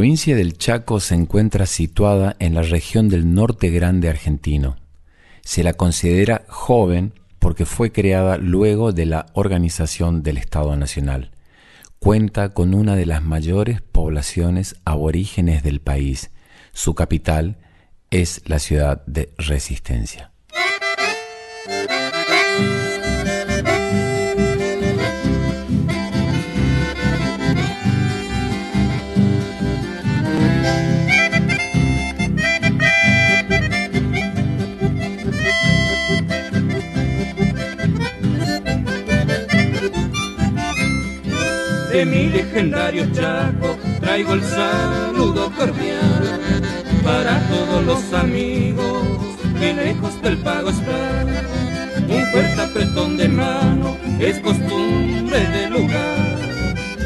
Provincia del Chaco se encuentra situada en la región del norte grande argentino. Se la considera joven porque fue creada luego de la organización del Estado Nacional. Cuenta con una de las mayores poblaciones aborígenes del país. Su capital es la ciudad de Resistencia. Mi legendario Chaco traigo el saludo cordial para todos los amigos que lejos del pago están. Un fuerte apretón de mano es costumbre del lugar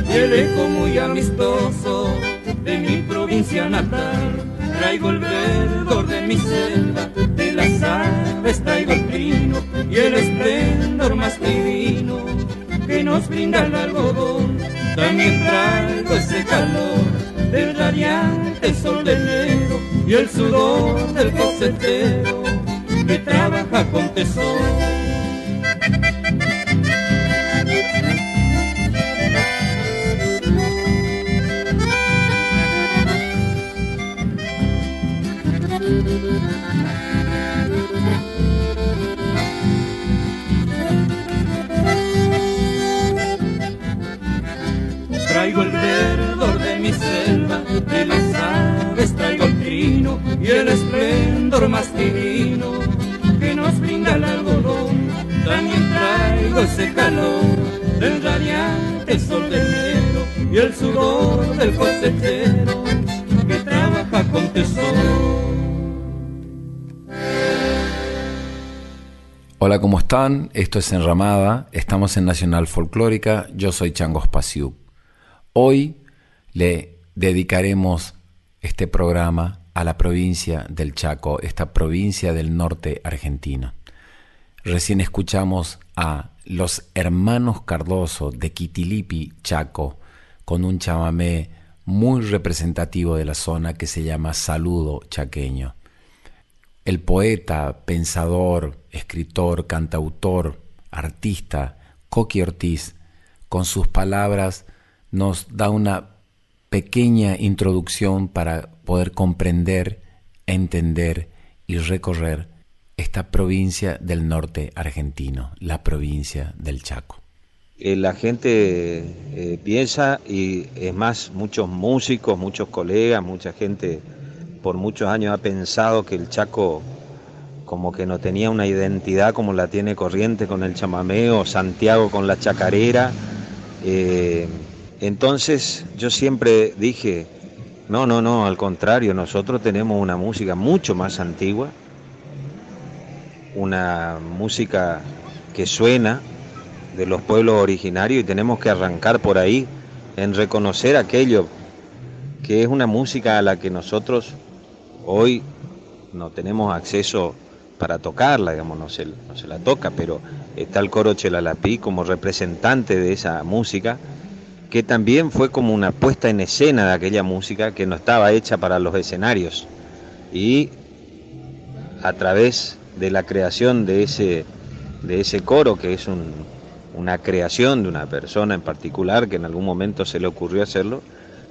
y el eco muy amistoso de mi provincia natal. Traigo el verdor de mi selva, de las aves traigo el pino y el esplendor más divino que nos brinda el algodón. Traigo ese calor del radiante sol de enero y el sudor del cosechero que trabaja con tesoro. Traigo el verdor de mi selva, de las aves traigo el trino y el esplendor más divino que nos brinda el algodón. También traigo ese calor del radiante sol del enero y el sudor del cosechero que trabaja con tesoro. Hola, ¿cómo están? Esto es Enramada, estamos en Nacional Folclórica, yo soy Changos Pasiuk. Hoy le dedicaremos este programa a la provincia del Chaco, esta provincia del norte argentino. Recién escuchamos a los hermanos Cardoso de Quitilipi, Chaco, con un chamamé muy representativo de la zona que se llama Saludo Chaqueño. El poeta, pensador, escritor, cantautor, artista, Coqui Ortiz, con sus palabras nos da una pequeña introducción para poder comprender, entender y recorrer esta provincia del norte argentino, la provincia del Chaco. Eh, la gente eh, piensa, y es más, muchos músicos, muchos colegas, mucha gente por muchos años ha pensado que el Chaco como que no tenía una identidad como la tiene Corriente con el chamameo, Santiago con la chacarera. Eh, entonces yo siempre dije, no, no, no, al contrario, nosotros tenemos una música mucho más antigua, una música que suena de los pueblos originarios y tenemos que arrancar por ahí en reconocer aquello que es una música a la que nosotros hoy no tenemos acceso para tocarla, digamos, no se, la toca, pero está el coro Chelalapí como representante de esa música, que también fue como una puesta en escena de aquella música que no estaba hecha para los escenarios. Y a través de la creación de ese, de ese coro, que es una creación de una persona en particular que en algún momento se le ocurrió hacerlo,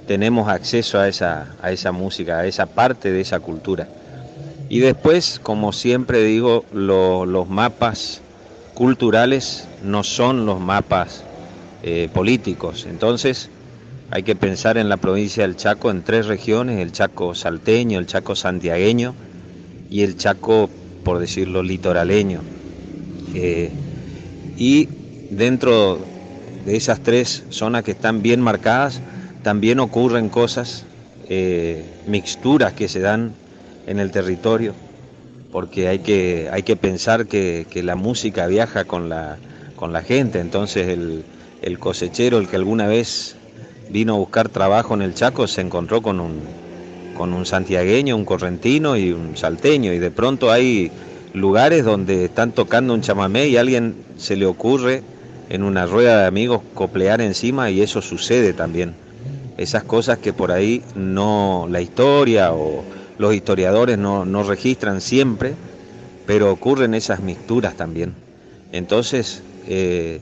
tenemos acceso a esa, a esa música, a esa parte de esa cultura. Y después, como siempre digo, los mapas culturales no son los mapas eh, políticos. Entonces, hay que pensar en la provincia del Chaco en tres regiones, el Chaco salteño, el Chaco santiagueño y el Chaco por decirlo, litoraleño. Eh, y dentro de esas tres zonas que están bien marcadas, también ocurren cosas, eh, mixturas que se dan en el territorio, porque hay que, hay que pensar que, la música viaja con la, con la gente, entonces el, el cosechero, el que alguna vez vino a buscar trabajo en el Chaco, se encontró con un, con un santiagueño, un correntino y un salteño, y de pronto hay lugares donde están tocando un chamamé y a alguien se le ocurre en una rueda de amigos coplear encima y eso sucede también. Esas cosas que por ahí no la historia o los historiadores no, registran siempre, pero ocurren esas mixturas también. Entonces, eh,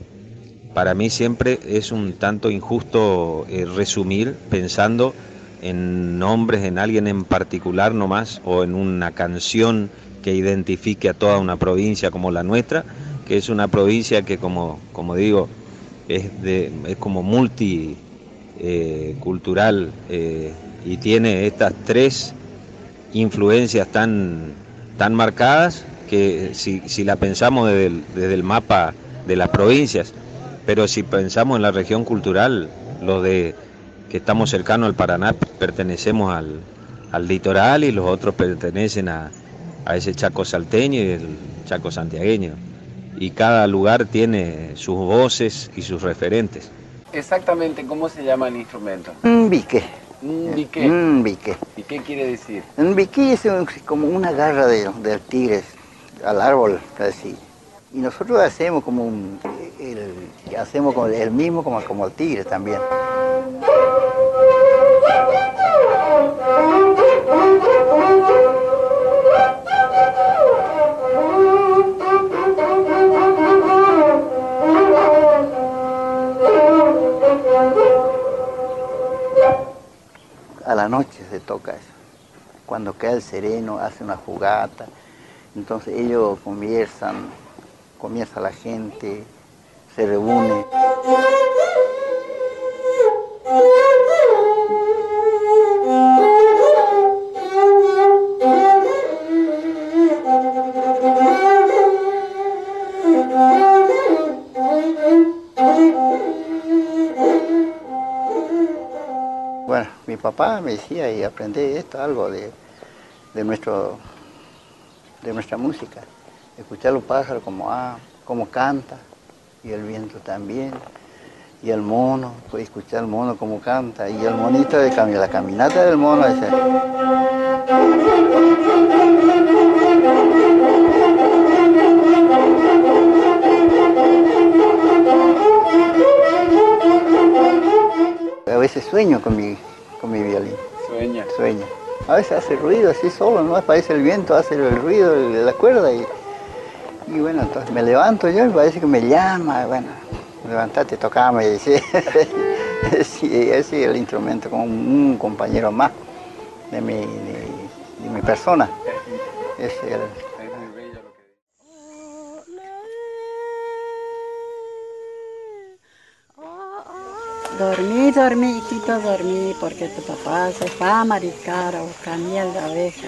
para mí siempre es un tanto injusto eh, resumir pensando en nombres, en alguien en particular nomás, o en una canción que identifique a toda una provincia como la nuestra, que es una provincia que, como, como digo, es, de, es como multicultural eh, eh, y tiene estas tres influencias tan, tan marcadas que si, si la pensamos desde desde el mapa de las provincias, pero si pensamos en la región cultural, lo de que estamos cercanos al Paraná, pertenecemos al, litoral y los otros pertenecen a, ese Chaco salteño y el Chaco santiagueño. Y cada lugar tiene sus voces y sus referentes. Exactamente, ¿cómo se llama el instrumento? Un bique. Un bique. Un bique. ¿Y qué quiere decir? Un bique es como una garra de, del tigre al árbol, así. Y nosotros hacemos como un, el, hacemos el mismo como, como el tigre también. A la noche se toca eso. Cuando queda el sereno, hace una jugata. Entonces ellos conversan, comienza la gente, se reúne. Bueno, mi papá me decía y aprendí esto, algo de, de, nuestro, de nuestra música. Escuchar los pájaros como, ah, como canta y el viento también y el mono, puede escuchar el mono como canta, y el monito de camino, la caminata del mono ese. A veces sueño con mi, con mi violín. Sueña. Sueño. A veces hace ruido así solo, ¿no? Parece el viento, hace el ruido de la cuerda y, y bueno, entonces me levanto yo y parece que me llama, bueno, levantate, tocame y sí, ese es el instrumento como un compañero más de mi, de, mi persona. Es el, Dormí, dormí, hijito, dormí, porque tu papá se fue a mariscar a buscar miel de abeja.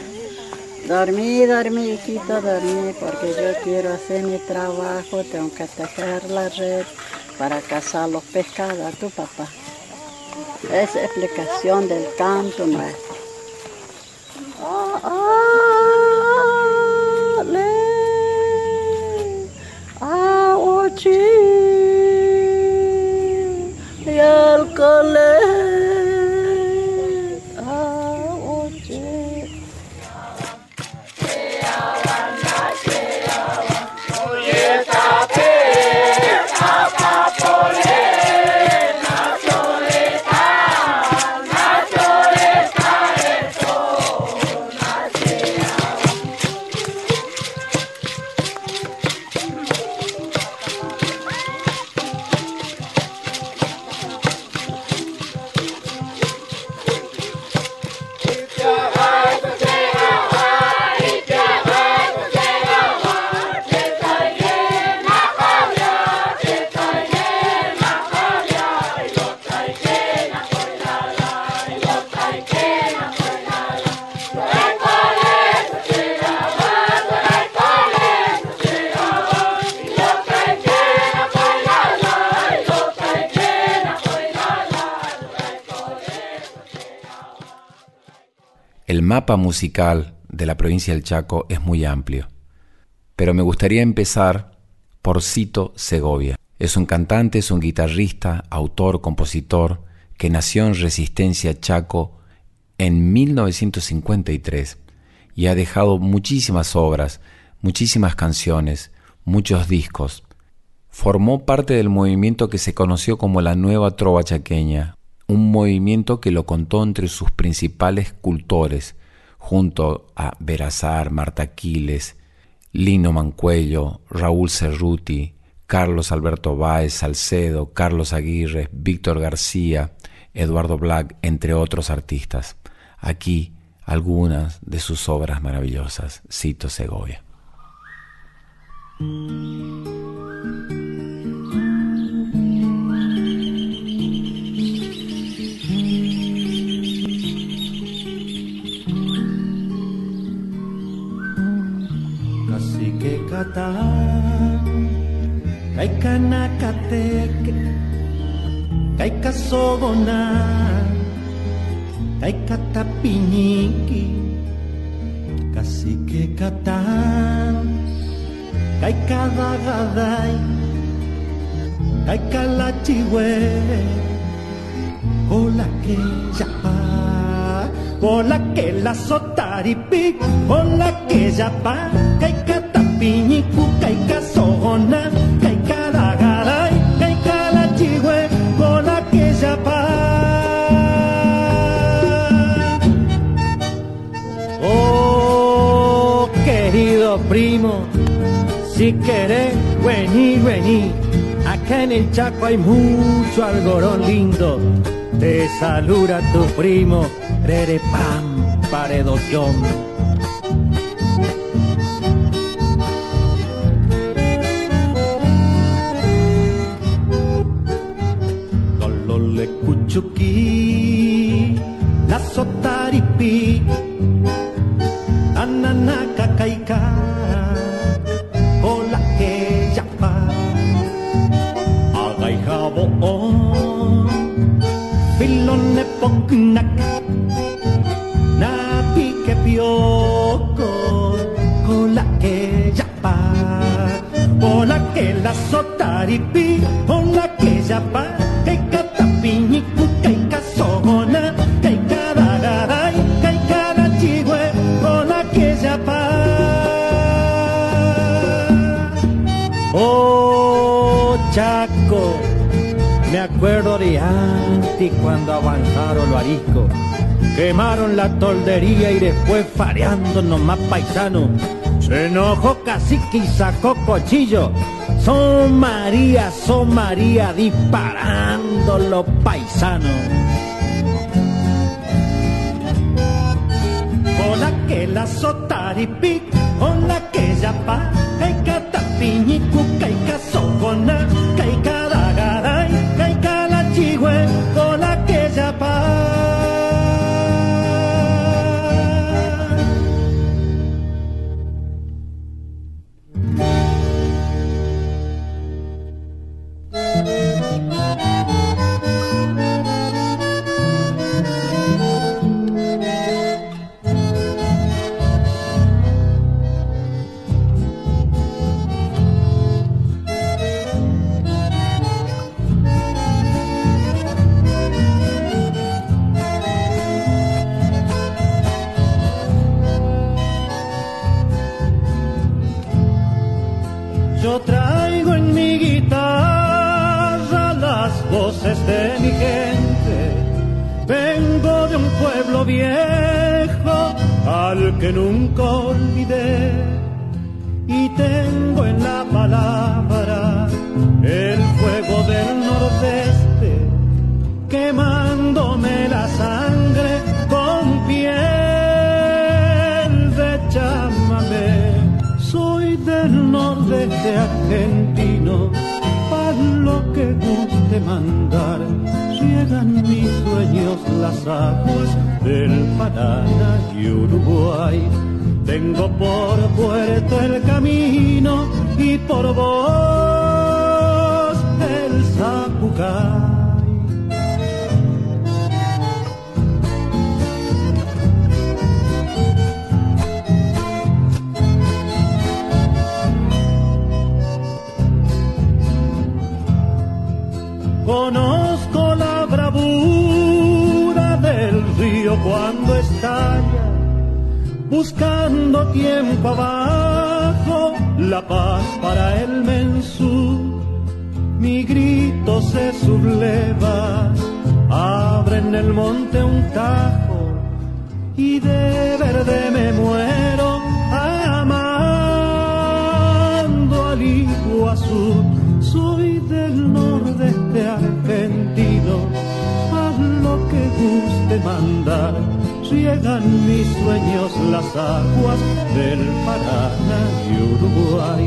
Dormí, dormí, hijito, dormí, porque yo quiero hacer mi trabajo, tengo que tejer la red para cazar los pescados a tu papá. Es explicación del canto nuestro. Ah, ah, mapa musical de la provincia del Chaco es muy amplio, pero me gustaría empezar por Cito Segovia. Es un cantante, es un guitarrista, autor, compositor, que nació en Resistencia Chaco en 1953 y ha dejado muchísimas obras, muchísimas canciones, muchos discos. Formó parte del movimiento que se conoció como la Nueva Trova Chaqueña, un movimiento que lo contó entre sus principales cultores, junto a Berazar, Marta Aquiles, Lino Mancuello, Raúl Cerruti, Carlos Alberto Báez Salcedo, Carlos Aguirre, Víctor García, Eduardo Black, entre otros artistas. Aquí algunas de sus obras maravillosas, cito Segovia. Kata. Kai kanakateke Kai kasogona. Kai katapiñiki Kasike kata. Kai kadagadai Kai kalachiwe Hola que yapa Hola que la sotaripi Hola que yapa Kai piñiku kaika sogona kaika dagarai kaika la chigüe la que pa. Oh querido primo si querés vení vení. Acá en el Chaco hay mucho algorón lindo. Te saluda tu primo Rere Pam Paredoción la y después fareando nomás paisano. Se enojó cacique y sacó cochillo. Son María, son María, disparando los paisanos. Que la sotaripi, hola que ya pa, abajo la paz para el mensú. Mi grito se subleva, abre en el monte un tajo y de verde me muero amando al Iguazú. Soy del nordeste argentino, haz lo que guste mandar. Llegan mis sueños las aguas del Paraná y Uruguay.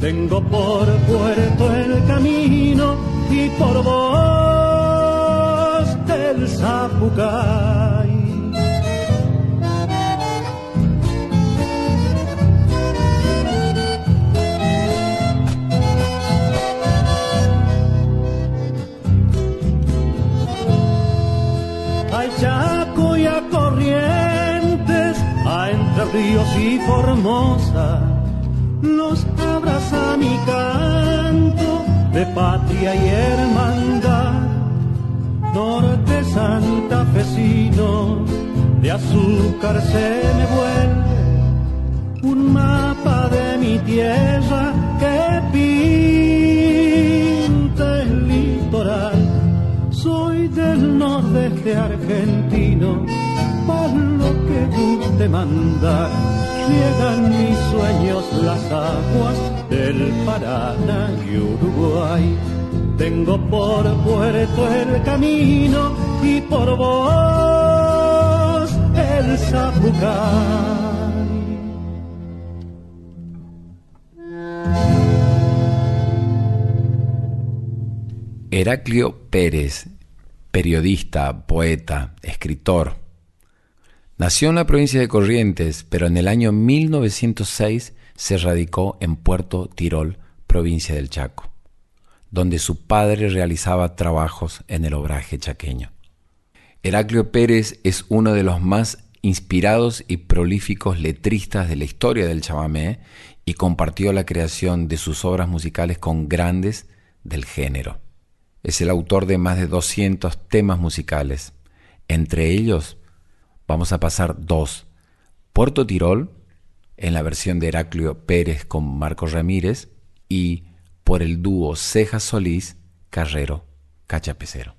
Tengo por puerto el camino y por vos el Zapucay. Ríos y Formosa, los abraza mi canto de patria y hermandad. Norte santafesino, de azúcar se me vuelve un mapa de mi tierra que pinta el litoral. Soy del nordeste argentino, guste mandar. Llegan mis sueños las aguas del Paraná y Uruguay. Tengo por puerto el camino y por vos el Zapucay. Heraclio Pérez, periodista, poeta, escritor. Nació en la provincia de Corrientes, pero en el año 1906 se radicó en Puerto Tirol, provincia del Chaco, donde su padre realizaba trabajos en el obraje chaqueño. Heraclio Pérez es uno de los más inspirados y prolíficos letristas de la historia del chamamé y compartió la creación de sus obras musicales con grandes del género. Es el autor de más de 200 temas musicales. Entre ellos vamos a pasar dos. Puerto Tirol, en la versión de Heraclio Pérez con Marcos Ramírez, y por el dúo Ceja Solís, Carrero, Cachapecero.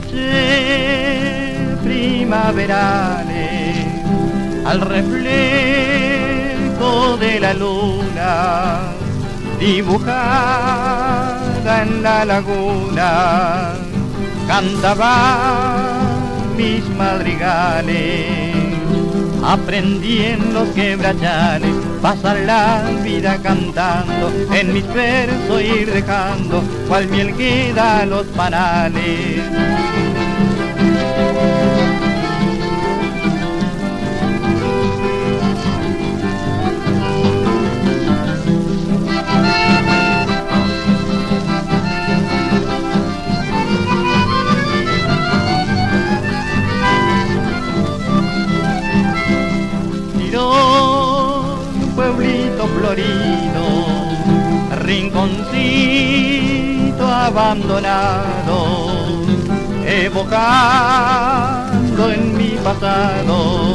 Noches primaverales, al reflejo de la luna, dibujada en la laguna, cantaba mis madrigales aprendí en los quebrachales, pasar la vida cantando, en mis versos ir dejando, cual miel queda los panales. Rinconcito abandonado, evocando en mi pasado,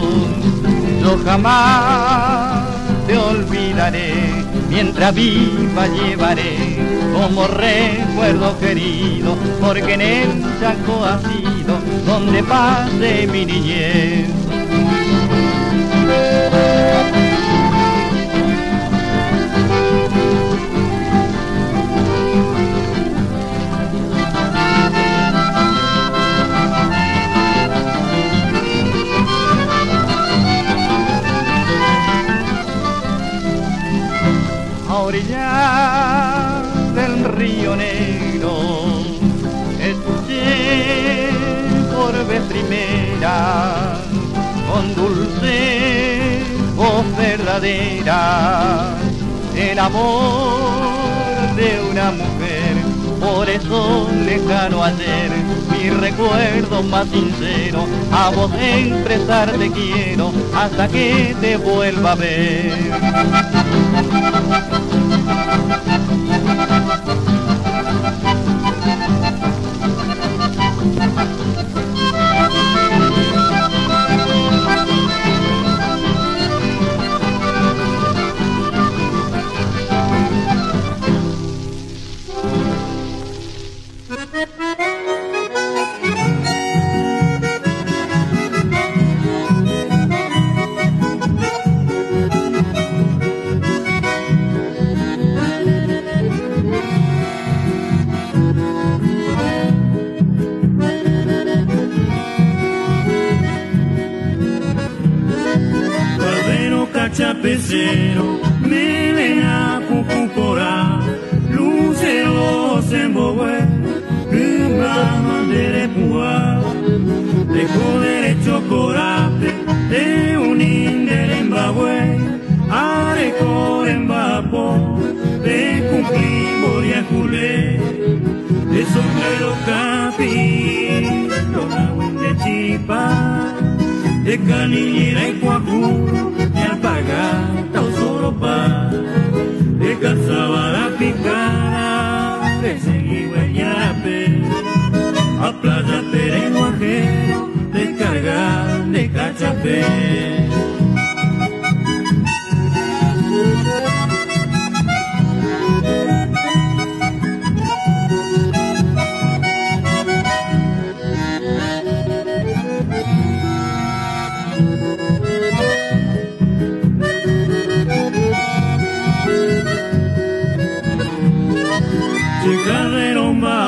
yo jamás te olvidaré, mientras viva llevaré como recuerdo querido, porque en el Chaco ha sido donde pase mi niñez. Río escuché por vez primera, con dulce voz verdadera, el amor de una mujer, por eso lejano ayer, mi recuerdo más sincero, a vos expresarte quiero, hasta que te vuelva a ver.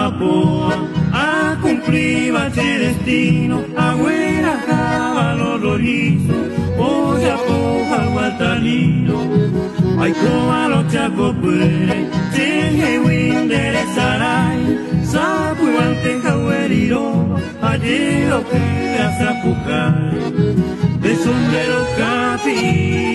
Papua a cumpliva che destino, a guerra cavalo rorizo, poi a poca guatanino, ai covalo chaco pure, che windere sarai, sapu ante jagueriro, ayer o que a sapucar, de sombrero capi.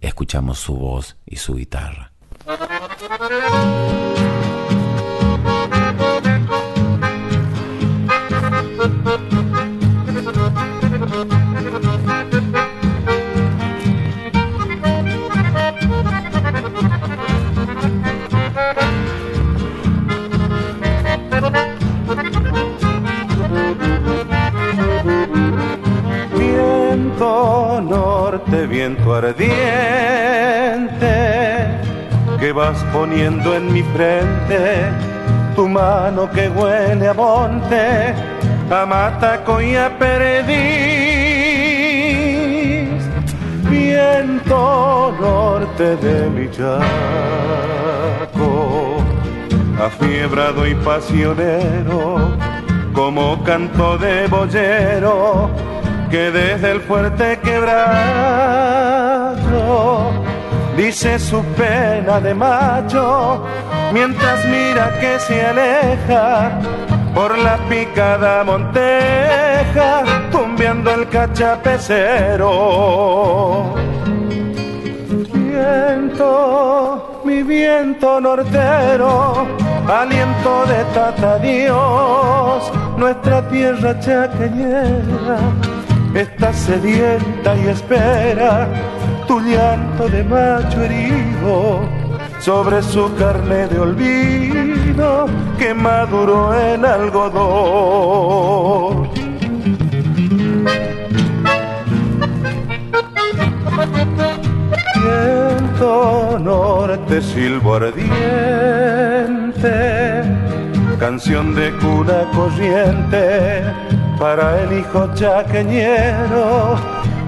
escuchamos su voz y su guitarra. Viento norte, viento ardiente, que vas poniendo en mi frente tu mano que huele a monte, a mataco y a perdiz. Viento norte de mi chaco, afiebrado y pasionero, como canto de boyero, que desde el fuerte quebracho dice su pena de macho mientras mira que se aleja por la picada monteja, tumbiando el cachapecero. Viento, mi viento nortero, aliento de tata Dios, nuestra tierra chacañera está sedienta y espera tu llanto de macho herido sobre su carne de olvido que maduró en algodón. Viento norte, silbo ardiente, canción de cuna corriente para el hijo chaqueñero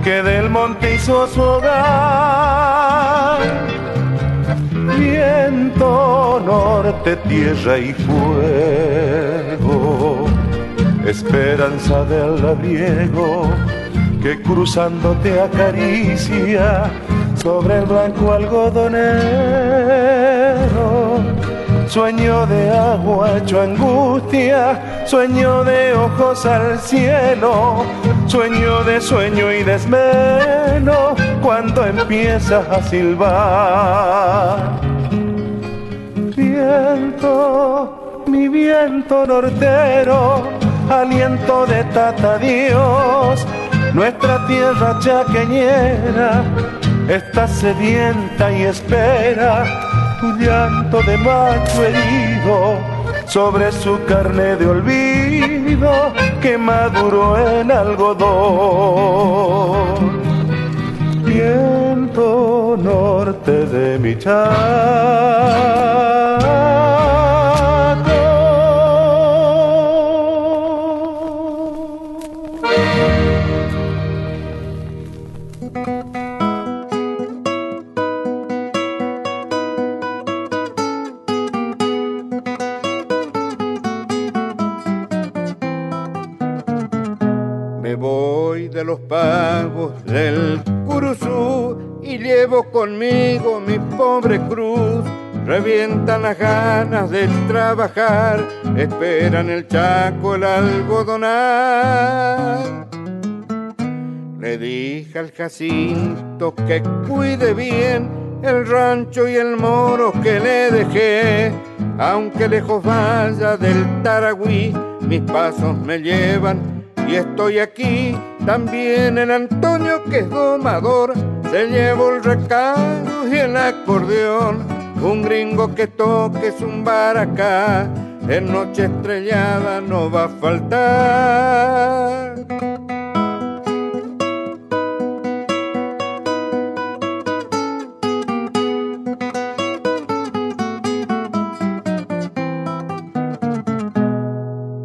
que del monte hizo su hogar viento norte, tierra y fuego, esperanza del labriego que cruzando te acaricia sobre el blanco algodonero. Sueño de agua hecho angustia, sueño de ojos al cielo, sueño de sueño y desmeno cuando empiezas a silbar. Viento, mi viento nortero, aliento de tata Dios, nuestra tierra chaqueñera está sedienta y espera tu llanto de macho herido sobre su carne de olvido que maduró en algodón. Viento norte de mi conmigo mi pobre cruz. Revientan las ganas de trabajar, esperan el chaco, el algodonal. Le dije al Jacinto que cuide bien el rancho y el moro que le dejé. Aunque lejos vaya del Taragüí, mis pasos me llevan y estoy aquí. También el Antonio que es domador se llevó el recado y el acordeón. Un gringo que toque un acá, en noche estrellada no va a faltar.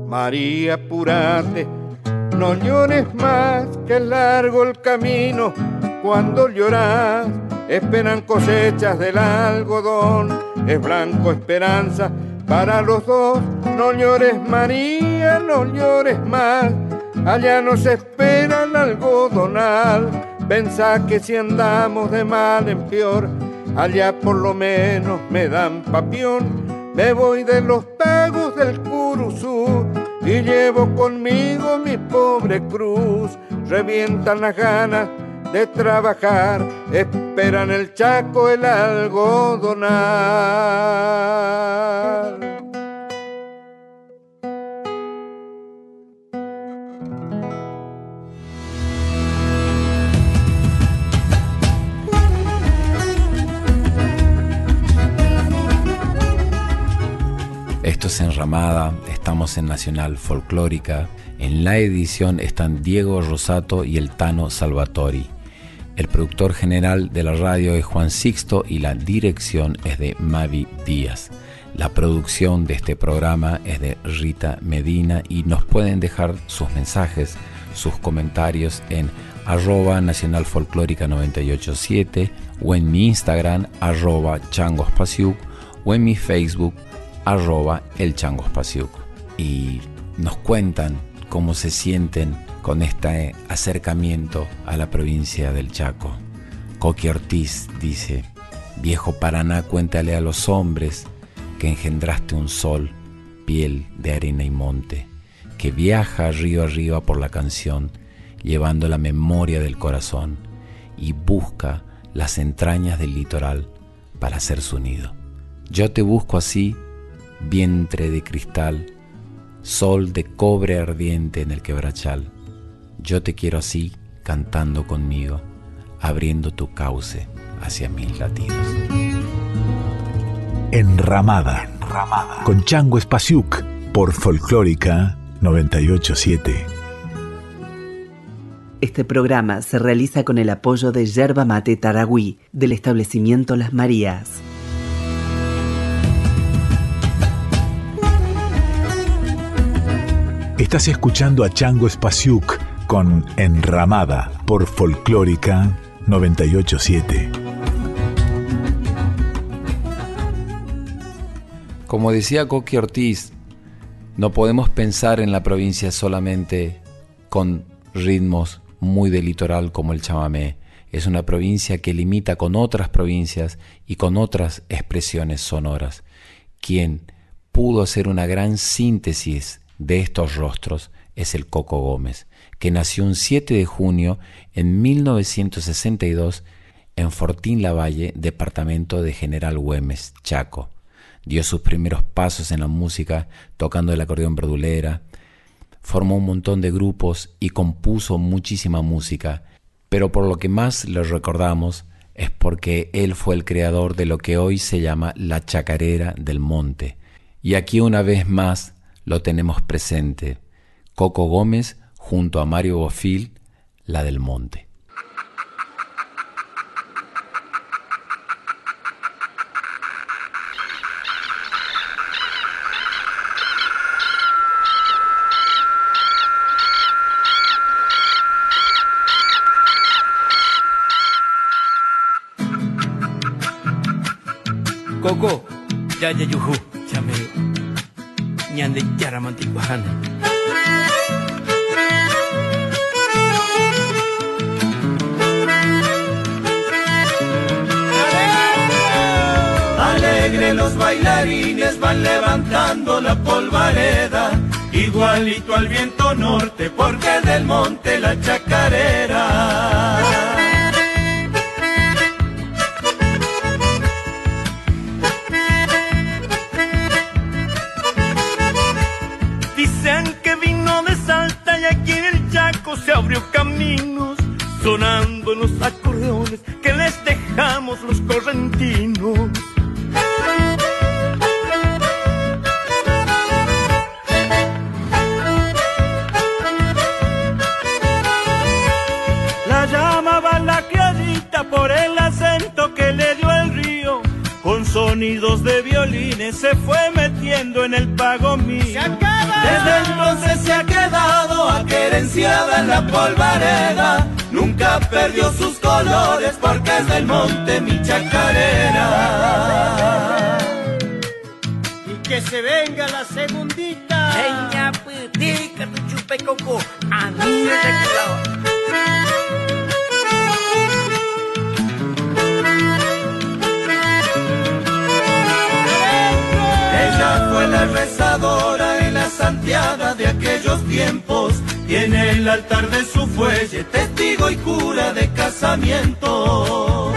María, apúrate, no llores más, que largo el camino cuando lloras, esperan cosechas del algodón, es blanco esperanza para los dos. No llores María, no llores más, allá nos espera el algodonal. Pensá que si andamos de mal en peor, allá por lo menos me dan papión. Me voy de los pagos del Curuzú y llevo conmigo mi pobre cruz. Revientan las ganas de trabajar, esperan el chaco, el algodonal. Esto es Enramada, estamos en Nacional Folclórica. En la edición están Diego Rosato y el Tano Salvatori. El productor general de la radio es Juan Sixto y la dirección es de Mavi Díaz. La producción de este programa es de Rita Medina y nos pueden dejar sus mensajes, sus comentarios en arroba Nacional Folclórica 987 o en mi Instagram arroba changospasiuk o en mi Facebook arroba el. Y nos cuentan cómo se sienten con este acercamiento a la provincia del Chaco. Coqui Ortiz dice, viejo Paraná, cuéntale a los hombres que engendraste un sol, piel de arena y monte, que viaja río arriba por la canción, llevando la memoria del corazón y busca las entrañas del litoral para ser su nido. Yo te busco así, vientre de cristal, sol de cobre ardiente en el quebrachal yo te quiero así, cantando conmigo, abriendo tu cauce hacia mis latidos. Enramada, Enramada. con Chango Espasiuk por Folclórica 987. Este programa se realiza con el apoyo de Yerba Mate Taragüí del establecimiento Las Marías. Estás escuchando a Chango Espasiuk con Enramada por Folclórica 987. Como decía Coqui Ortiz, no podemos pensar en la provincia solamente con ritmos muy de litoral como el chamamé. Es una provincia que limita con otras provincias y con otras expresiones sonoras. Quien pudo hacer una gran síntesis de estos rostros es el Coco Gómez que nació un 7 de junio en 1962 en Fortín Lavalle, departamento de General Güemes, Chaco. Dio sus primeros pasos en la música tocando el acordeón verdulera, formó un montón de grupos y compuso muchísima música, pero por lo que más lo recordamos es porque él fue el creador de lo que hoy se llama la chacarera del monte. Y aquí una vez más lo tenemos presente. Coco Gómez junto a Mario Bofil, La del Monte. Coco, ya ya ñande yaramanticuajana. los bailarines van levantando la polvareda, igualito al viento norte, porque del monte la chacarera. Sonidos de violines se fue metiendo en el pago mío. Desde entonces se ha quedado aquerenciada en la polvareda. Nunca perdió sus colores porque es del monte mi chacarera. Y que se venga la segundita. Putica, tu chupe coco. A mí la rezadora y la santiaga de aquellos tiempos y en el altar de su fuelle testigo y cura de casamiento.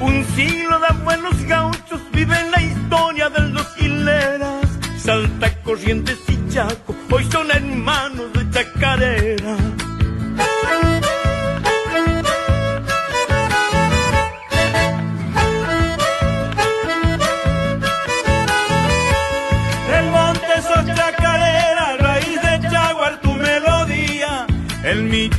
Un siglo de buenos gauchos vive en la historia de los hileras. Salta Corrientes y Chaco, hoy son hermanos de chacarera.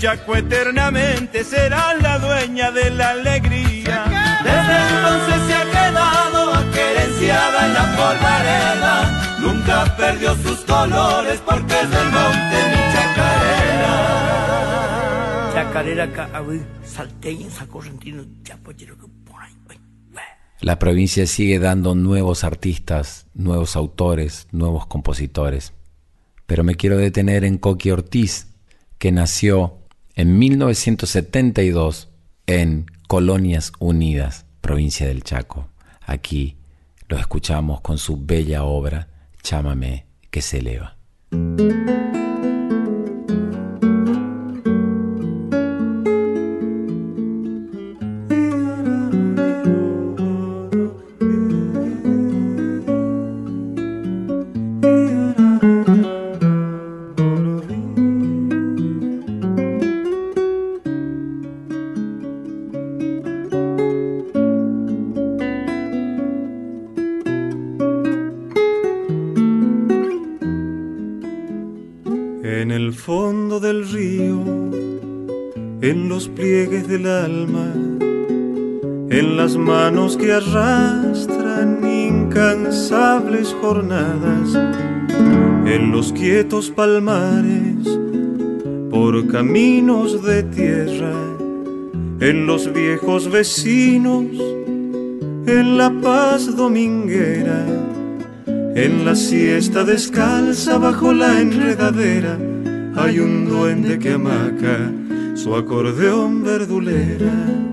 Chaco eternamente será la dueña de la alegría. Desde entonces se ha quedado aquerenciada en la polvareda. Nunca perdió sus colores porque es del monte mi chacarera. Chacarera, salteña, sacorrentino, chapoyero, la provincia sigue dando nuevos artistas, nuevos autores, nuevos compositores. Pero me quiero detener en Coqui Ortiz, que nació en 1972 en Colonias Unidas, provincia del Chaco. Aquí lo escuchamos con su bella obra, Chámame que se eleva. Quietos palmares, por caminos de tierra, en los viejos vecinos, en la paz dominguera, en la siesta descalza bajo la enredadera, hay un duende que amaca su acordeón verdulera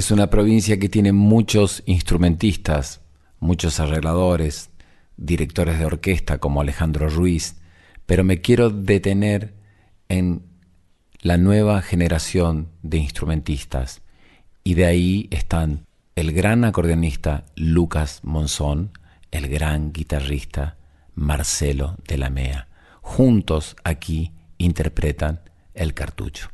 Es una provincia que tiene muchos instrumentistas, muchos arregladores, directores de orquesta como Alejandro Ruiz, pero me quiero detener en la nueva generación de instrumentistas. Y de ahí están el gran acordeonista Lucas Monzón, el gran guitarrista Marcelo de la Mea, juntos aquí interpretan el cartucho.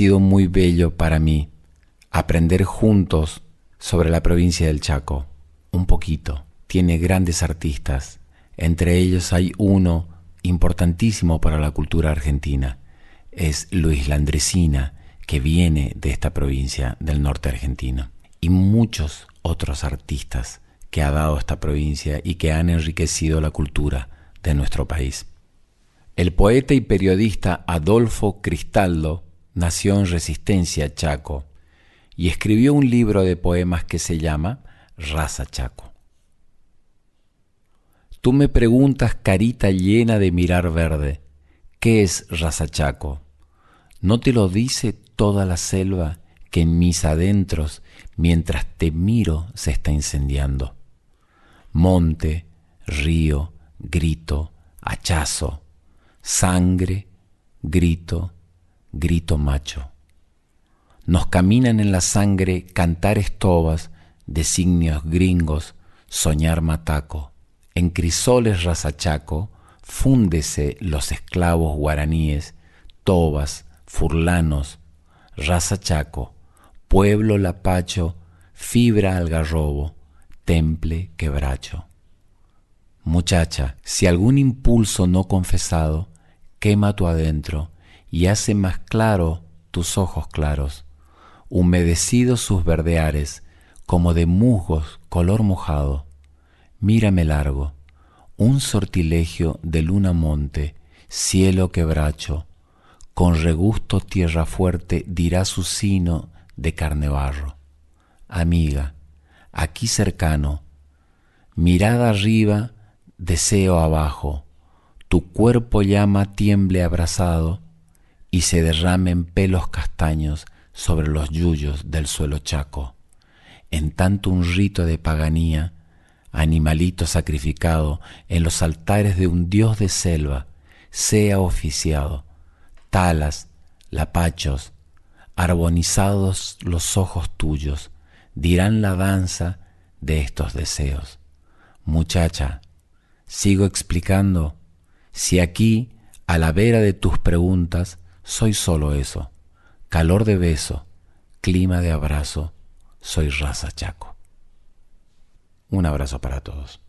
Sido muy bello para mí aprender juntos sobre la provincia del Chaco, un poquito. Tiene grandes artistas, entre ellos hay uno importantísimo para la cultura argentina, es Luis Landresina, que viene de esta provincia del norte argentino, y muchos otros artistas que ha dado esta provincia y que han enriquecido la cultura de nuestro país. El poeta y periodista Adolfo Cristaldo nació en Resistencia, Chaco, y escribió un libro de poemas que se llama Raza Chaco. Tú me preguntas, carita llena de mirar verde, ¿qué es Raza Chaco? ¿No te lo dice toda la selva que en mis adentros, mientras te miro, se está incendiando? Monte, río, grito, hachazo, sangre, grito, grito macho. Nos caminan en la sangre cantar estobas, designios gringos, soñar mataco. En crisoles rasachaco, fúndese los esclavos guaraníes, tobas, furlanos, rasachaco, pueblo lapacho, fibra algarrobo, temple quebracho. Muchacha, si algún impulso no confesado quema tu adentro, y hace más claro tus ojos claros, humedecidos sus verdeares, como de musgos color mojado. Mírame largo, un sortilegio de luna monte, cielo quebracho, con regusto tierra fuerte dirá su sino de carne barro. Amiga, aquí cercano, Mirada arriba, deseo abajo, tu cuerpo llama tiemble abrazado y se derramen pelos castaños sobre los yuyos del suelo chaco. En tanto un rito de paganía, animalito sacrificado en los altares de un dios de selva, sea oficiado, talas, lapachos, arbonizados los ojos tuyos, dirán la danza de estos deseos. Muchacha, sigo explicando, si aquí, a la vera de tus preguntas, soy solo eso, calor de beso, clima de abrazo, soy raza chaco. Un abrazo para todos.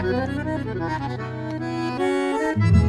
Thank you.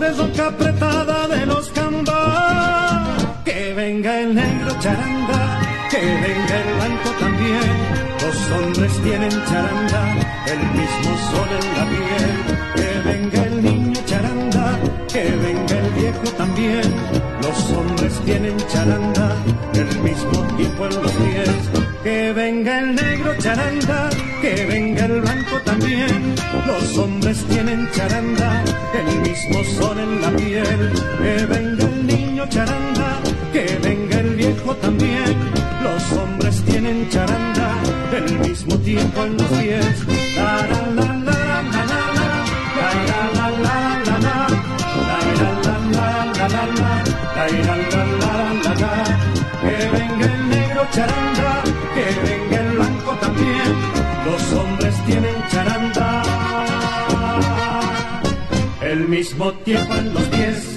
de soca apretada de los cambas. Que venga el negro charanda, que venga el blanco también. Los hombres tienen charanda, el mismo sol en la piel. Que venga el niño charanda, que venga el viejo también. Los hombres tienen charanda, el mismo tiempo en que venga el negro charanda, que venga el blanco también. Los hombres tienen charanda, el mismo sol en la piel. Que venga el niño charanda, que venga el viejo también. Los hombres tienen charanda, del mismo tiempo en los pies. mismo tiempo en los pies.